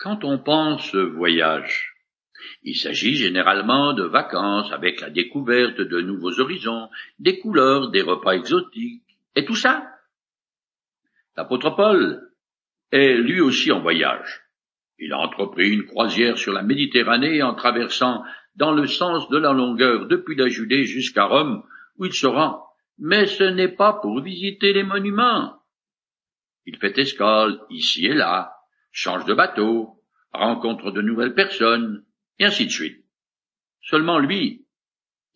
Quand on pense voyage, il s'agit généralement de vacances avec la découverte de nouveaux horizons, des couleurs, des repas exotiques, et tout ça. L'apôtre Paul est lui aussi en voyage. Il a entrepris une croisière sur la Méditerranée en traversant dans le sens de la longueur depuis la Judée jusqu'à Rome, où il se rend. Mais ce n'est pas pour visiter les monuments. Il fait escale ici et là, change de bateau, rencontre de nouvelles personnes, et ainsi de suite. Seulement lui,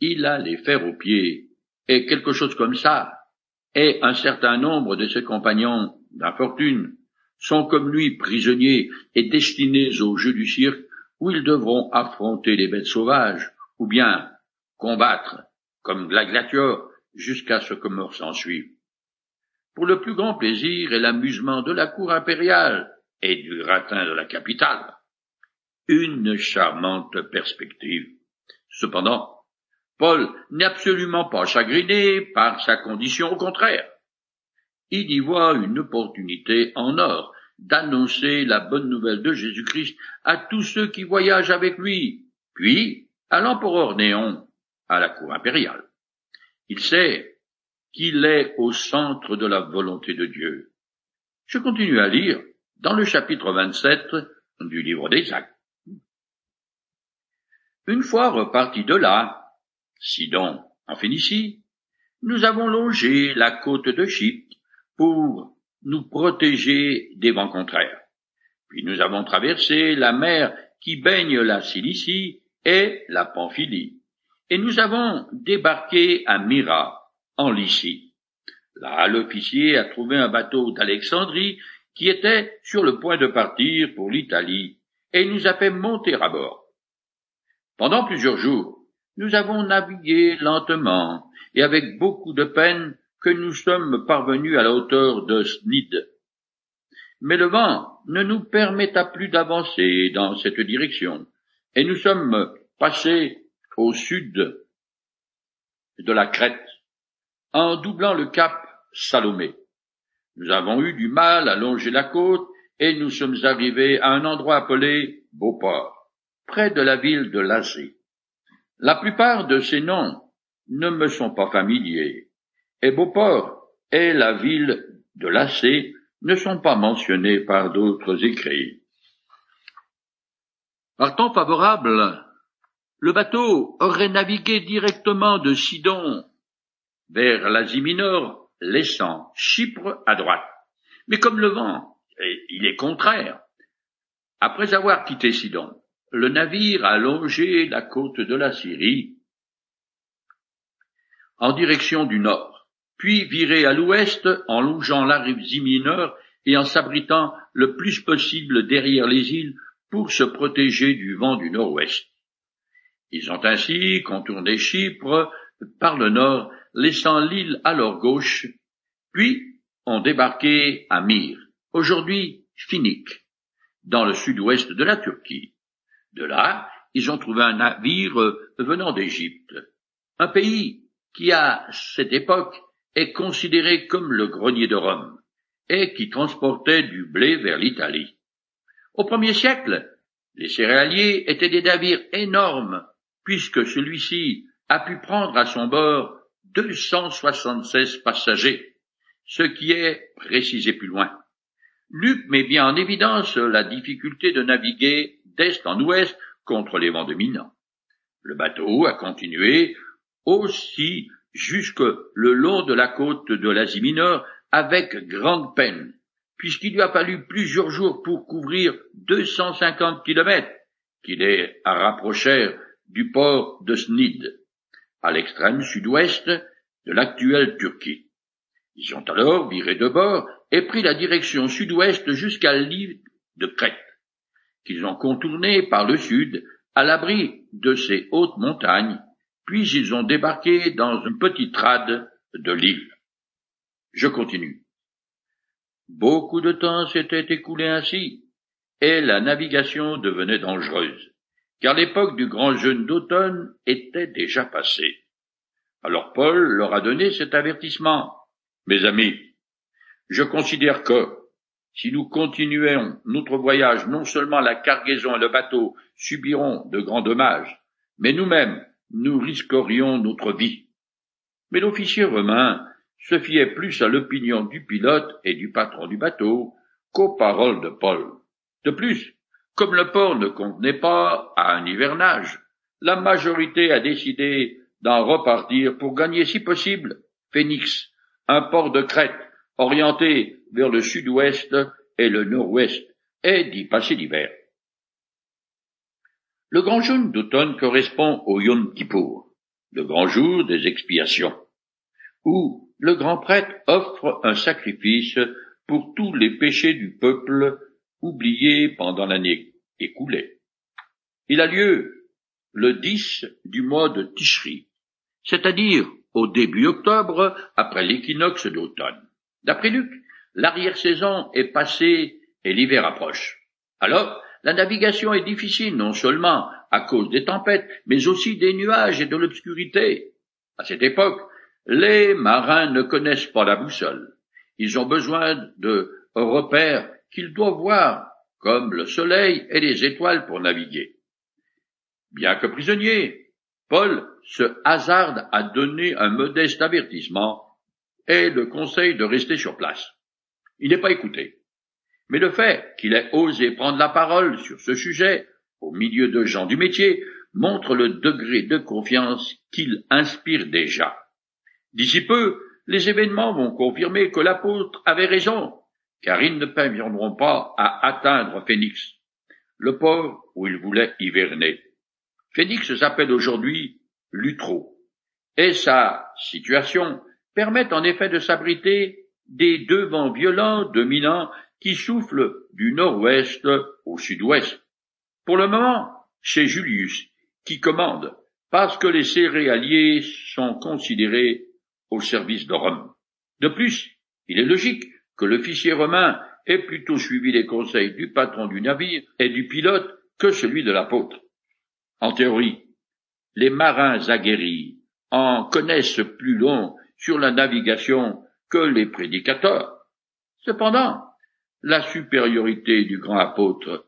il a les fers aux pieds, et quelque chose comme ça, et un certain nombre de ses compagnons d'infortune sont comme lui prisonniers et destinés au jeu du cirque où ils devront affronter les bêtes sauvages, ou bien combattre comme gladiateurs jusqu'à ce que mort s'ensuive. Pour le plus grand plaisir et l'amusement de la cour impériale, et du gratin de la capitale. Une charmante perspective. Cependant, Paul n'est absolument pas chagriné par sa condition, au contraire. Il y voit une opportunité en or d'annoncer la bonne nouvelle de Jésus-Christ à tous ceux qui voyagent avec lui, puis à l'empereur Néon, à la cour impériale. Il sait qu'il est au centre de la volonté de Dieu. Je continue à lire dans le chapitre 27 du livre des Actes. Une fois repartis de là, Sidon, en Phénicie, nous avons longé la côte de Chypre pour nous protéger des vents contraires. Puis nous avons traversé la mer qui baigne la Cilicie et la Pamphylie, et nous avons débarqué à Myra, en Lycie. Là, l'officier a trouvé un bateau d'Alexandrie qui était sur le point de partir pour l'Italie, et nous a fait monter à bord. Pendant plusieurs jours, nous avons navigué lentement et avec beaucoup de peine que nous sommes parvenus à la hauteur de Snid. Mais le vent ne nous permetta plus d'avancer dans cette direction, et nous sommes passés au sud de la Crète, en doublant le cap Salomé. Nous avons eu du mal à longer la côte et nous sommes arrivés à un endroit appelé Beauport, près de la ville de Lacé. La plupart de ces noms ne me sont pas familiers, et Beauport et la ville de Lacé ne sont pas mentionnés par d'autres écrits. Par temps favorable, le bateau aurait navigué directement de Sidon vers l'Asie mineure laissant Chypre à droite. Mais comme le vent, il est contraire, après avoir quitté Sidon, le navire a longé la côte de la Syrie en direction du nord, puis viré à l'ouest en longeant la rive mineure et en s'abritant le plus possible derrière les îles pour se protéger du vent du nord-ouest. Ils ont ainsi contourné Chypre par le nord laissant l'île à leur gauche, puis ont débarqué à Myre, aujourd'hui Phoenique, dans le sud-ouest de la Turquie. De là, ils ont trouvé un navire venant d'Égypte, un pays qui à cette époque est considéré comme le grenier de Rome, et qui transportait du blé vers l'Italie. Au premier siècle, les céréaliers étaient des navires énormes, puisque celui-ci a pu prendre à son bord 276 passagers, ce qui est précisé plus loin. Luc met bien en évidence la difficulté de naviguer d'est en ouest contre les vents dominants. Le bateau a continué aussi jusque le long de la côte de l'Asie mineure avec grande peine, puisqu'il lui a fallu plusieurs jours pour couvrir 250 kilomètres qui les rapprochèrent du port de Snid à l'extrême sud-ouest de l'actuelle Turquie. Ils ont alors viré de bord et pris la direction sud-ouest jusqu'à l'île de Crète, qu'ils ont contourné par le sud à l'abri de ces hautes montagnes, puis ils ont débarqué dans une petite rade de l'île. Je continue. Beaucoup de temps s'était écoulé ainsi, et la navigation devenait dangereuse car l'époque du grand jeûne d'automne était déjà passée. Alors Paul leur a donné cet avertissement. Mes amis, je considère que, si nous continuons notre voyage, non seulement la cargaison et le bateau subiront de grands dommages, mais nous-mêmes, nous risquerions notre vie. Mais l'officier romain se fiait plus à l'opinion du pilote et du patron du bateau qu'aux paroles de Paul. De plus, comme le port ne contenait pas à un hivernage, la majorité a décidé d'en repartir pour gagner si possible Phénix, un port de Crète orienté vers le sud-ouest et le nord-ouest, et d'y passer l'hiver. Le grand jeûne d'automne correspond au Yom Kippour, le grand jour des expiations, où le grand prêtre offre un sacrifice pour tous les péchés du peuple oubliés pendant l'année écoulée. Il a lieu le 10 du mois de Tishri, c'est-à-dire au début octobre après l'équinoxe d'automne. D'après Luc, l'arrière-saison est passée et l'hiver approche. Alors, la navigation est difficile non seulement à cause des tempêtes, mais aussi des nuages et de l'obscurité. À cette époque, les marins ne connaissent pas la boussole. Ils ont besoin de repères qu'ils doivent voir, comme le soleil et les étoiles pour naviguer. Bien que prisonnier, Paul se hasarde à donner un modeste avertissement et le conseil de rester sur place. Il n'est pas écouté. Mais le fait qu'il ait osé prendre la parole sur ce sujet, au milieu de gens du métier, montre le degré de confiance qu'il inspire déjà. D'ici peu, les événements vont confirmer que l'apôtre avait raison, car ils ne parviendront pas à atteindre Phénix, le port où il voulait hiverner. Phénix s'appelle aujourd'hui Lutro, et sa situation permet en effet de s'abriter des deux vents violents dominants qui soufflent du nord-ouest au sud-ouest. Pour le moment, c'est Julius qui commande, parce que les céréaliers sont considérés au service de Rome. De plus, il est logique que l'officier romain ait plutôt suivi les conseils du patron du navire et du pilote que celui de l'apôtre. En théorie, les marins aguerris en connaissent plus long sur la navigation que les prédicateurs. Cependant, la supériorité du grand apôtre,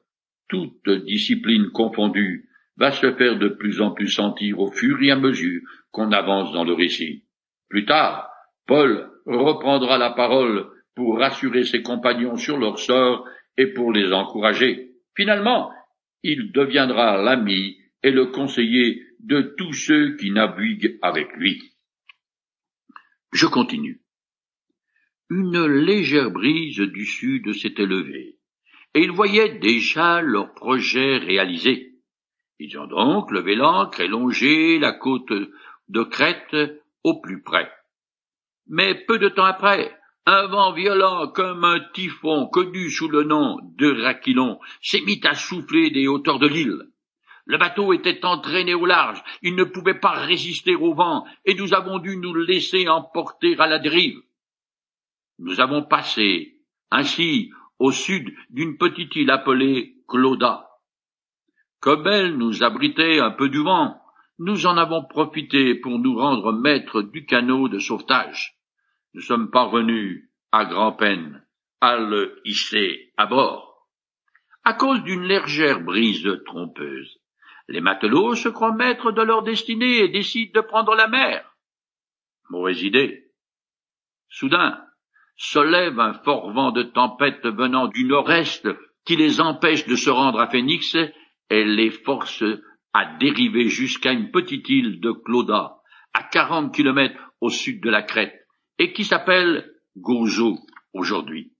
toute discipline confondue, va se faire de plus en plus sentir au fur et à mesure qu'on avance dans le récit. Plus tard, Paul reprendra la parole pour rassurer ses compagnons sur leur sort et pour les encourager. Finalement, il deviendra l'ami et le conseiller de tous ceux qui naviguent avec lui. Je continue. Une légère brise du sud s'était levée, et ils voyaient déjà leur projet réalisé. Ils ont donc levé l'ancre et longé la côte de Crète au plus près. Mais peu de temps après, un vent violent comme un typhon connu sous le nom de Raquilon s'est mis à souffler des hauteurs de l'île. Le bateau était entraîné au large, il ne pouvait pas résister au vent, et nous avons dû nous laisser emporter à la dérive. Nous avons passé, ainsi, au sud d'une petite île appelée Clauda. Comme elle nous abritait un peu du vent, nous en avons profité pour nous rendre maîtres du canot de sauvetage. Nous sommes parvenus, à grand-peine, à le hisser à bord. À cause d'une légère brise trompeuse, les matelots se croient maîtres de leur destinée et décident de prendre la mer. Mauvaise idée. Soudain, se lève un fort vent de tempête venant du nord-est qui les empêche de se rendre à Phénix et les force à dériver jusqu'à une petite île de Clauda, à quarante kilomètres au sud de la Crète, et qui s'appelle Gozo aujourd'hui.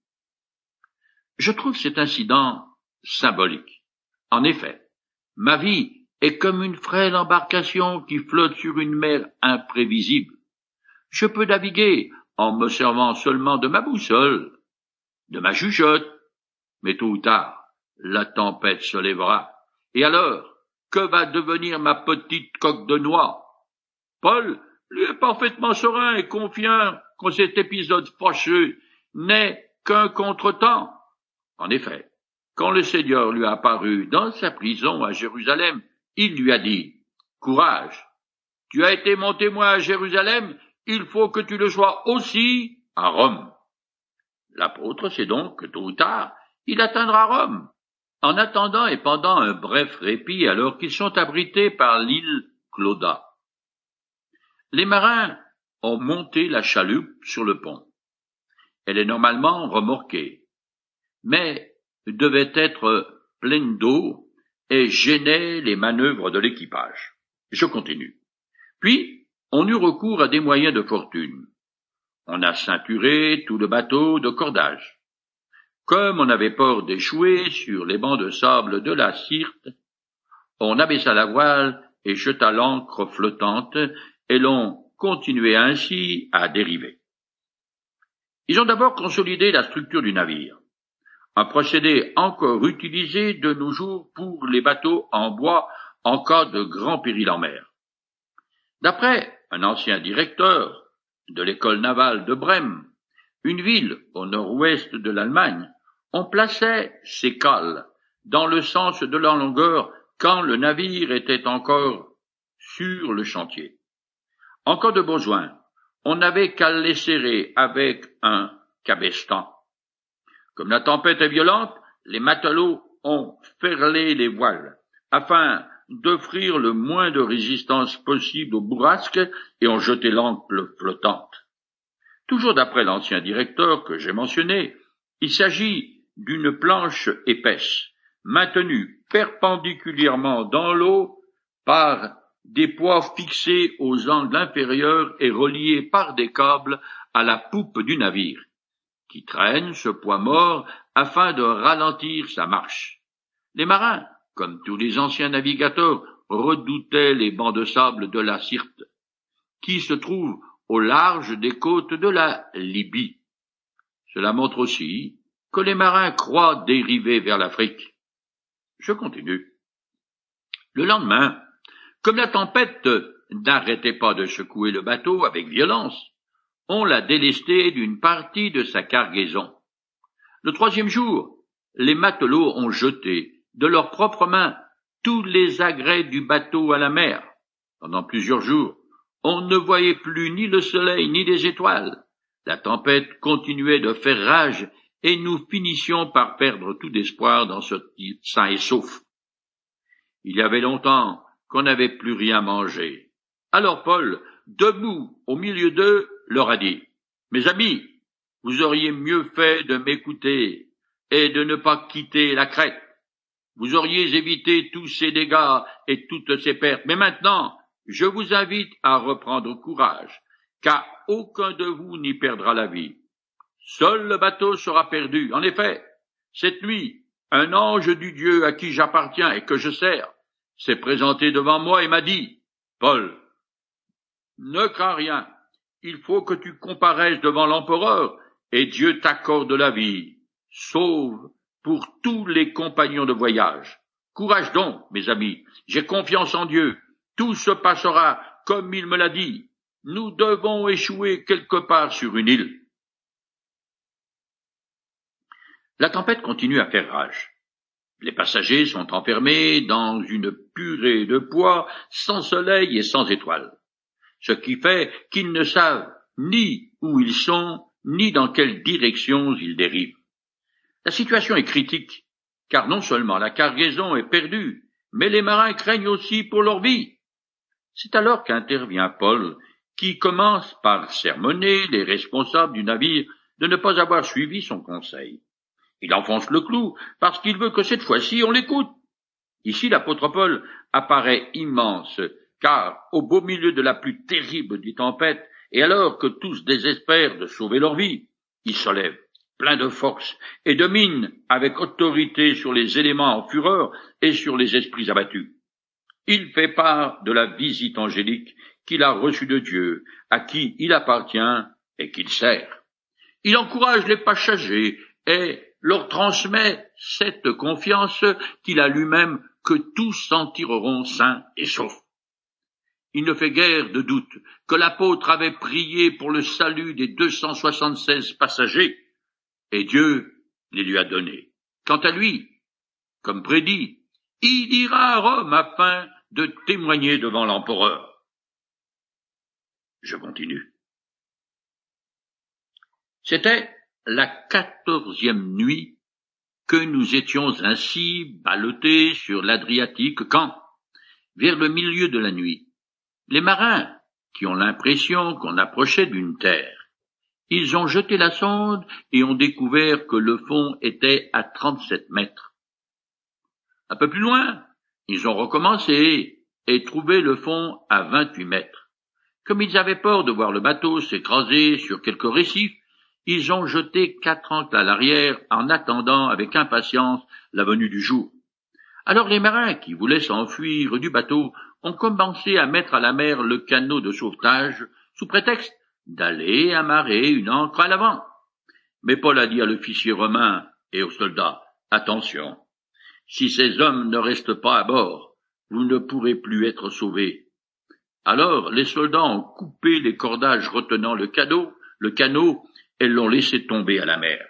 Je trouve cet incident symbolique. En effet, Ma vie est comme une frêle embarcation qui flotte sur une mer imprévisible. Je peux naviguer en me servant seulement de ma boussole, de ma jugeote, mais tôt ou tard, la tempête se lèvera. Et alors, que va devenir ma petite coque de noix? Paul, lui est parfaitement serein et confiant que cet épisode fâcheux n'est qu'un contretemps. En effet, quand le Seigneur lui a apparu dans sa prison à Jérusalem, il lui a dit, Courage, tu as été mon témoin à Jérusalem, il faut que tu le sois aussi à Rome. L'apôtre sait donc que tôt ou tard, il atteindra Rome. En attendant et pendant un bref répit alors qu'ils sont abrités par l'île Clauda. Les marins ont monté la chaloupe sur le pont. Elle est normalement remorquée, mais devait être pleine d'eau et gênait les manœuvres de l'équipage. Je continue. Puis, on eut recours à des moyens de fortune. On a ceinturé tout le bateau de cordage. Comme on avait peur d'échouer sur les bancs de sable de la Sirte, on abaissa la voile et jeta l'ancre flottante, et l'on continuait ainsi à dériver. Ils ont d'abord consolidé la structure du navire, un procédé encore utilisé de nos jours pour les bateaux en bois en cas de grand péril en mer. D'après un ancien directeur de l'école navale de Brême, une ville au nord-ouest de l'Allemagne, on plaçait ces cales dans le sens de leur longueur quand le navire était encore sur le chantier. En cas de besoin, on n'avait qu'à les serrer avec un cabestan. Comme la tempête est violente, les matelots ont ferlé les voiles afin d'offrir le moins de résistance possible aux bourrasques et ont jeté l'ancre flottante. Toujours d'après l'ancien directeur que j'ai mentionné, il s'agit d'une planche épaisse, maintenue perpendiculairement dans l'eau par des poids fixés aux angles inférieurs et reliés par des câbles à la poupe du navire, qui traîne ce poids mort afin de ralentir sa marche. Les marins, comme tous les anciens navigateurs, redoutaient les bancs de sable de la Sirte, qui se trouvent au large des côtes de la Libye. Cela montre aussi que les marins croient dériver vers l'Afrique. Je continue. Le lendemain, comme la tempête n'arrêtait pas de secouer le bateau avec violence, on l'a délesté d'une partie de sa cargaison. Le troisième jour, les matelots ont jeté de leurs propres mains tous les agrès du bateau à la mer. Pendant plusieurs jours, on ne voyait plus ni le soleil ni les étoiles. La tempête continuait de faire rage et nous finissions par perdre tout espoir dans ce type sain et sauf. Il y avait longtemps qu'on n'avait plus rien mangé. Alors Paul, debout au milieu d'eux, leur a dit, Mes amis, vous auriez mieux fait de m'écouter et de ne pas quitter la crête. Vous auriez évité tous ces dégâts et toutes ces pertes. Mais maintenant, je vous invite à reprendre courage, car aucun de vous n'y perdra la vie. Seul le bateau sera perdu. En effet, cette nuit, un ange du Dieu à qui j'appartiens et que je sers s'est présenté devant moi et m'a dit, Paul, ne crains rien, il faut que tu comparaisses devant l'empereur et Dieu t'accorde la vie, sauve pour tous les compagnons de voyage. Courage donc, mes amis, j'ai confiance en Dieu, tout se passera comme il me l'a dit. Nous devons échouer quelque part sur une île. La tempête continue à faire rage. Les passagers sont enfermés dans une purée de poids, sans soleil et sans étoiles. Ce qui fait qu'ils ne savent ni où ils sont, ni dans quelle direction ils dérivent. La situation est critique, car non seulement la cargaison est perdue, mais les marins craignent aussi pour leur vie. C'est alors qu'intervient Paul, qui commence par sermonner les responsables du navire de ne pas avoir suivi son conseil. Il enfonce le clou parce qu'il veut que cette fois-ci on l'écoute. Ici l'apôtre Paul apparaît immense, car au beau milieu de la plus terrible des tempêtes, et alors que tous désespèrent de sauver leur vie, il se lève, plein de force, et domine avec autorité sur les éléments en fureur et sur les esprits abattus. Il fait part de la visite angélique qu'il a reçue de Dieu, à qui il appartient et qu'il sert. Il encourage les passagers et leur transmet cette confiance qu'il a lui-même que tous s'en tireront sains et saufs. Il ne fait guère de doute que l'apôtre avait prié pour le salut des 276 passagers, et Dieu les lui a donnés. Quant à lui, comme prédit, il ira à Rome afin de témoigner devant l'empereur. Je continue. C'était la quatorzième nuit que nous étions ainsi ballottés sur l'Adriatique quand, vers le milieu de la nuit, les marins, qui ont l'impression qu'on approchait d'une terre, ils ont jeté la sonde et ont découvert que le fond était à trente-sept mètres. Un peu plus loin, ils ont recommencé et trouvé le fond à vingt-huit mètres. Comme ils avaient peur de voir le bateau s'écraser sur quelque récif, ils ont jeté quatre ancres à l'arrière en attendant avec impatience la venue du jour. Alors les marins qui voulaient s'enfuir du bateau ont commencé à mettre à la mer le canot de sauvetage sous prétexte d'aller amarrer une ancre à l'avant. Mais Paul a dit à l'officier romain et aux soldats, attention, si ces hommes ne restent pas à bord, vous ne pourrez plus être sauvés. Alors les soldats ont coupé les cordages retenant le canot, le canot, et l'ont laissé tomber à la mer.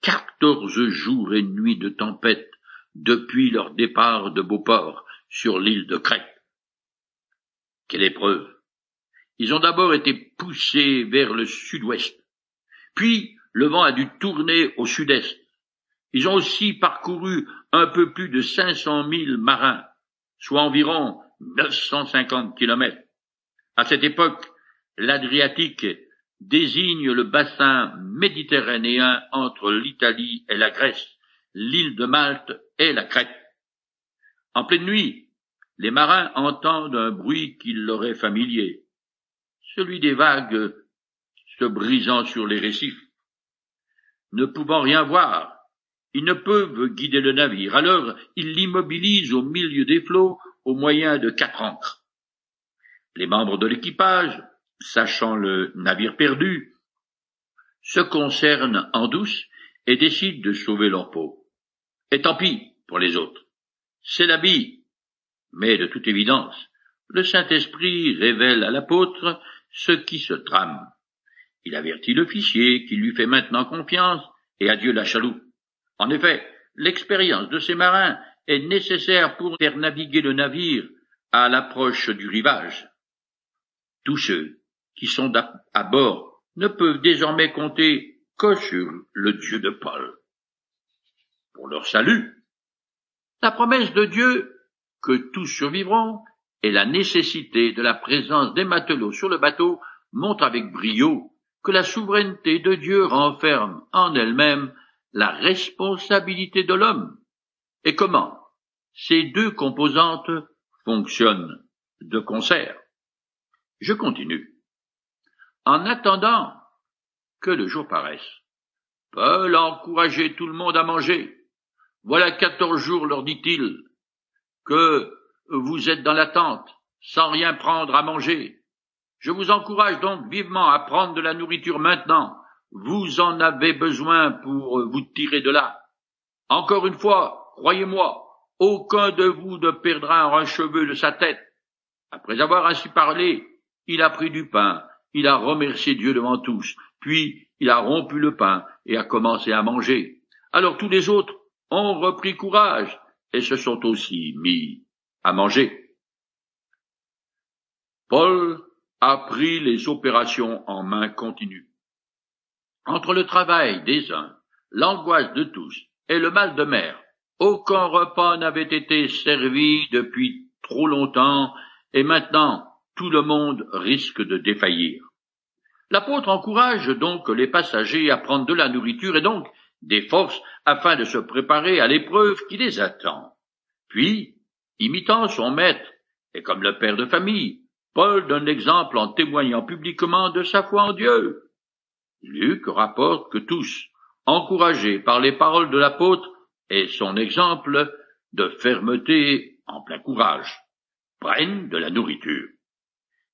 Quatorze jours et nuits de tempête depuis leur départ de Beauport sur l'île de Crète. Quelle épreuve. Ils ont d'abord été poussés vers le sud-ouest, puis le vent a dû tourner au sud-est. Ils ont aussi parcouru un peu plus de cinq cent mille marins, soit environ neuf cent cinquante kilomètres. À cette époque, l'Adriatique désigne le bassin méditerranéen entre l'Italie et la Grèce, l'île de Malte et la Crète. En pleine nuit, les marins entendent un bruit qui leur est familier, celui des vagues se brisant sur les récifs. Ne pouvant rien voir, ils ne peuvent guider le navire, alors ils l'immobilisent au milieu des flots au moyen de quatre ancres. Les membres de l'équipage, sachant le navire perdu, se concernent en douce et décident de sauver leur peau. Et tant pis pour les autres. C'est la vie. Mais de toute évidence, le Saint-Esprit révèle à l'apôtre ce qui se trame. Il avertit l'officier qui lui fait maintenant confiance et adieu la chaloupe. En effet, l'expérience de ces marins est nécessaire pour faire naviguer le navire à l'approche du rivage. Tous ceux qui sont à bord ne peuvent désormais compter que sur le Dieu de Paul. Pour leur salut, la promesse de Dieu que tous survivront et la nécessité de la présence des matelots sur le bateau montrent avec brio que la souveraineté de Dieu renferme en elle-même la responsabilité de l'homme. Et comment ces deux composantes fonctionnent de concert? Je continue. En attendant que le jour paraisse, Paul a encouragé tout le monde à manger. Voilà quatorze jours, leur dit-il, que vous êtes dans l'attente, sans rien prendre à manger. Je vous encourage donc vivement à prendre de la nourriture maintenant. Vous en avez besoin pour vous tirer de là. Encore une fois, croyez-moi, aucun de vous ne perdra un cheveu de sa tête. Après avoir ainsi parlé, il a pris du pain, il a remercié Dieu devant tous, puis il a rompu le pain et a commencé à manger. Alors tous les autres ont repris courage et se sont aussi mis à manger. Paul a pris les opérations en main continue. Entre le travail des uns, l'angoisse de tous et le mal de mer, aucun repas n'avait été servi depuis trop longtemps et maintenant tout le monde risque de défaillir. L'apôtre encourage donc les passagers à prendre de la nourriture et donc des forces afin de se préparer à l'épreuve qui les attend. Puis, imitant son maître et comme le père de famille, Paul donne l'exemple en témoignant publiquement de sa foi en Dieu. Luc rapporte que tous, encouragés par les paroles de l'apôtre et son exemple de fermeté en plein courage, prennent de la nourriture.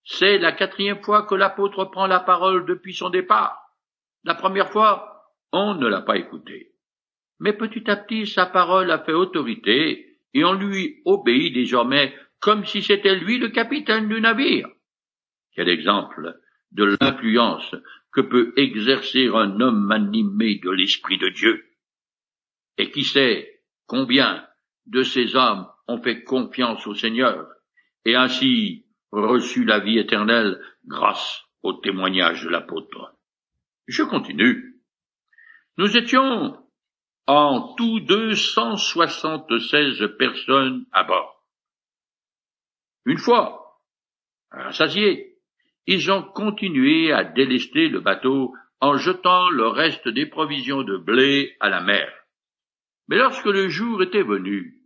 C'est la quatrième fois que l'apôtre prend la parole depuis son départ. La première fois, on ne l'a pas écouté. Mais petit à petit, sa parole a fait autorité et on lui obéit désormais comme si c'était lui le capitaine du navire. Quel exemple de l'influence que peut exercer un homme animé de l'Esprit de Dieu. Et qui sait combien de ces hommes ont fait confiance au Seigneur et ainsi reçu la vie éternelle grâce au témoignage de l'apôtre. Je continue. Nous étions en tout deux cent soixante-seize personnes à bord. Une fois rassasiés, ils ont continué à délester le bateau en jetant le reste des provisions de blé à la mer. Mais lorsque le jour était venu,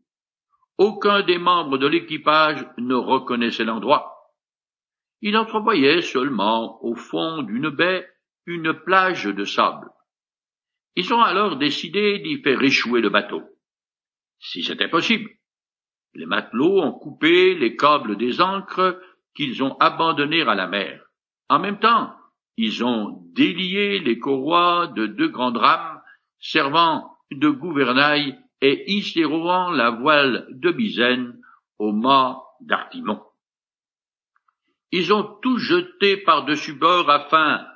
aucun des membres de l'équipage ne reconnaissait l'endroit. Il entrevoyait seulement au fond d'une baie une plage de sable. Ils ont alors décidé d'y faire échouer le bateau. Si c'était possible. Les matelots ont coupé les câbles des ancres qu'ils ont abandonnés à la mer. En même temps, ils ont délié les courroies de deux grandes rames servant de gouvernail et hissèrent la voile de misaine au mât d'Artimon. Ils ont tout jeté par-dessus bord afin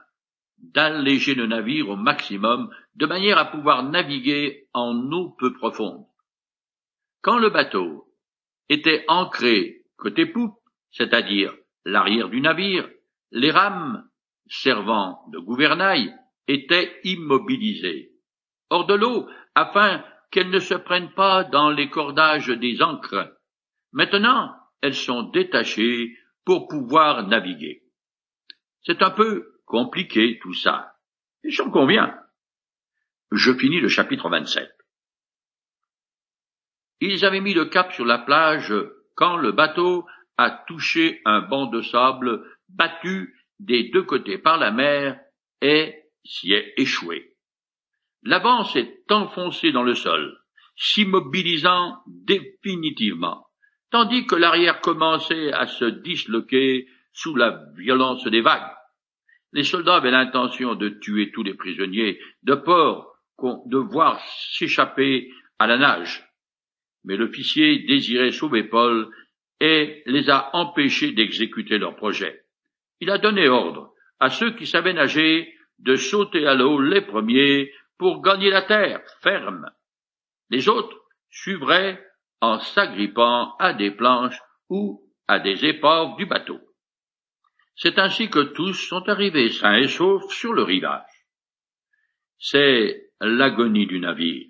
d'alléger le navire au maximum, de manière à pouvoir naviguer en eau peu profonde. Quand le bateau était ancré côté poupe, c'est-à-dire l'arrière du navire, les rames servant de gouvernail étaient immobilisées hors de l'eau afin qu'elles ne se prennent pas dans les cordages des ancres. Maintenant, elles sont détachées pour pouvoir naviguer. C'est un peu compliqué tout ça, et j'en conviens. Je finis le chapitre 27. Ils avaient mis le cap sur la plage quand le bateau a touché un banc de sable battu des deux côtés par la mer et s'y est échoué. L'avant s'est enfoncé dans le sol, s'immobilisant définitivement, tandis que l'arrière commençait à se disloquer sous la violence des vagues. Les soldats avaient l'intention de tuer tous les prisonniers, de peur de voir s'échapper à la nage. Mais l'officier désirait sauver Paul et les a empêchés d'exécuter leur projet. Il a donné ordre à ceux qui savaient nager de sauter à l'eau les premiers pour gagner la terre ferme. Les autres suivraient en s'agrippant à des planches ou à des épaves du bateau. C'est ainsi que tous sont arrivés sains et saufs sur le rivage. C'est l'agonie du navire.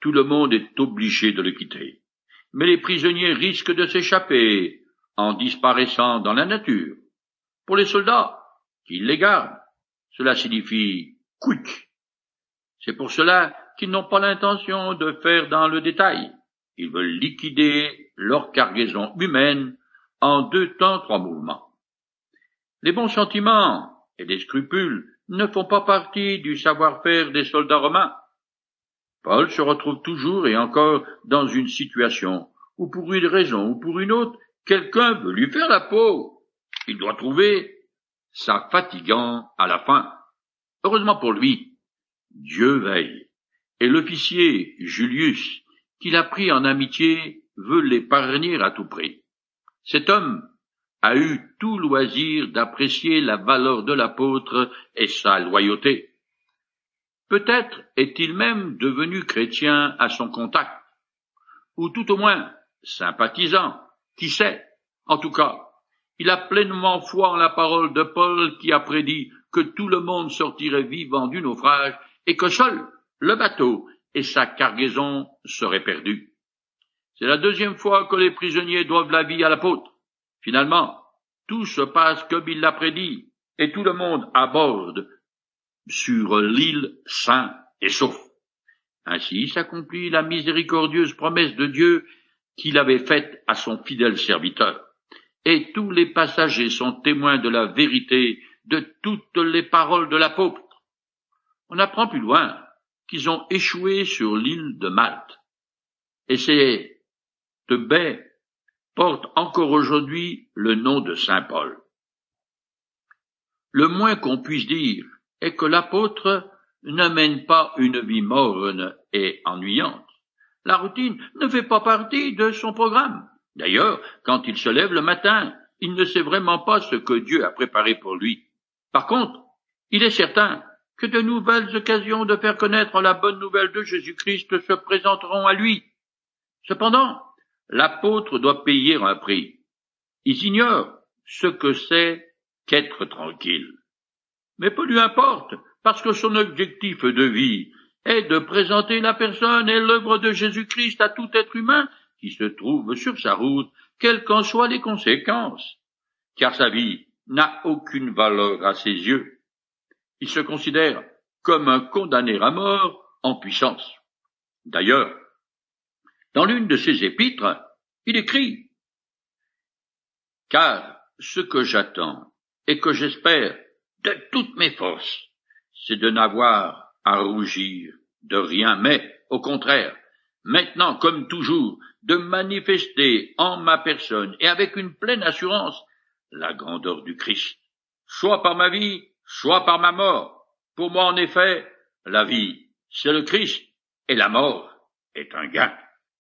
Tout le monde est obligé de le quitter. Mais les prisonniers risquent de s'échapper en disparaissant dans la nature. Pour les soldats, qu'ils les gardent, cela signifie quick, c'est pour cela qu'ils n'ont pas l'intention de faire dans le détail. Ils veulent liquider leur cargaison humaine en deux temps, trois mouvements. Les bons sentiments et les scrupules ne font pas partie du savoir-faire des soldats romains. Paul se retrouve toujours et encore dans une situation où pour une raison ou pour une autre, quelqu'un veut lui faire la peau. Il doit trouver ça fatigant à la fin. Heureusement pour lui, Dieu veille, et l'officier Julius, qu'il a pris en amitié, veut l'épargner à tout prix. Cet homme a eu tout loisir d'apprécier la valeur de l'apôtre et sa loyauté. Peut-être est-il même devenu chrétien à son contact, ou tout au moins sympathisant, qui sait. En tout cas, il a pleinement foi en la parole de Paul qui a prédit que tout le monde sortirait vivant du naufrage et que seul le bateau et sa cargaison seraient perdus. C'est la deuxième fois que les prisonniers doivent la vie à l'apôtre. Finalement, tout se passe comme il l'a prédit, et tout le monde aborde sur l'île sain et sauf. Ainsi s'accomplit la miséricordieuse promesse de Dieu qu'il avait faite à son fidèle serviteur. Et tous les passagers sont témoins de la vérité de toutes les paroles de l'apôtre. On apprend plus loin qu'ils ont échoué sur l'île de Malte. Et cette baie porte encore aujourd'hui le nom de Saint Paul. Le moins qu'on puisse dire est que l'apôtre ne mène pas une vie morne et ennuyante. La routine ne fait pas partie de son programme. D'ailleurs, quand il se lève le matin, il ne sait vraiment pas ce que Dieu a préparé pour lui. Par contre, il est certain que de nouvelles occasions de faire connaître la bonne nouvelle de Jésus-Christ se présenteront à lui. Cependant, l'apôtre doit payer un prix. Il ignore ce que c'est qu'être tranquille. Mais peu lui importe parce que son objectif de vie est de présenter la personne et l'œuvre de Jésus-Christ à tout être humain qui se trouve sur sa route, quelles qu'en soient les conséquences, car sa vie n'a aucune valeur à ses yeux. Il se considère comme un condamné à mort en puissance. D'ailleurs, dans l'une de ses épîtres, il écrit Car ce que j'attends et que j'espère de toutes mes forces, c'est de n'avoir à rougir de rien, mais, au contraire, maintenant comme toujours, de manifester en ma personne et avec une pleine assurance la grandeur du Christ, soit par ma vie, soit par ma mort. Pour moi, en effet, la vie, c'est le Christ, et la mort est un gain.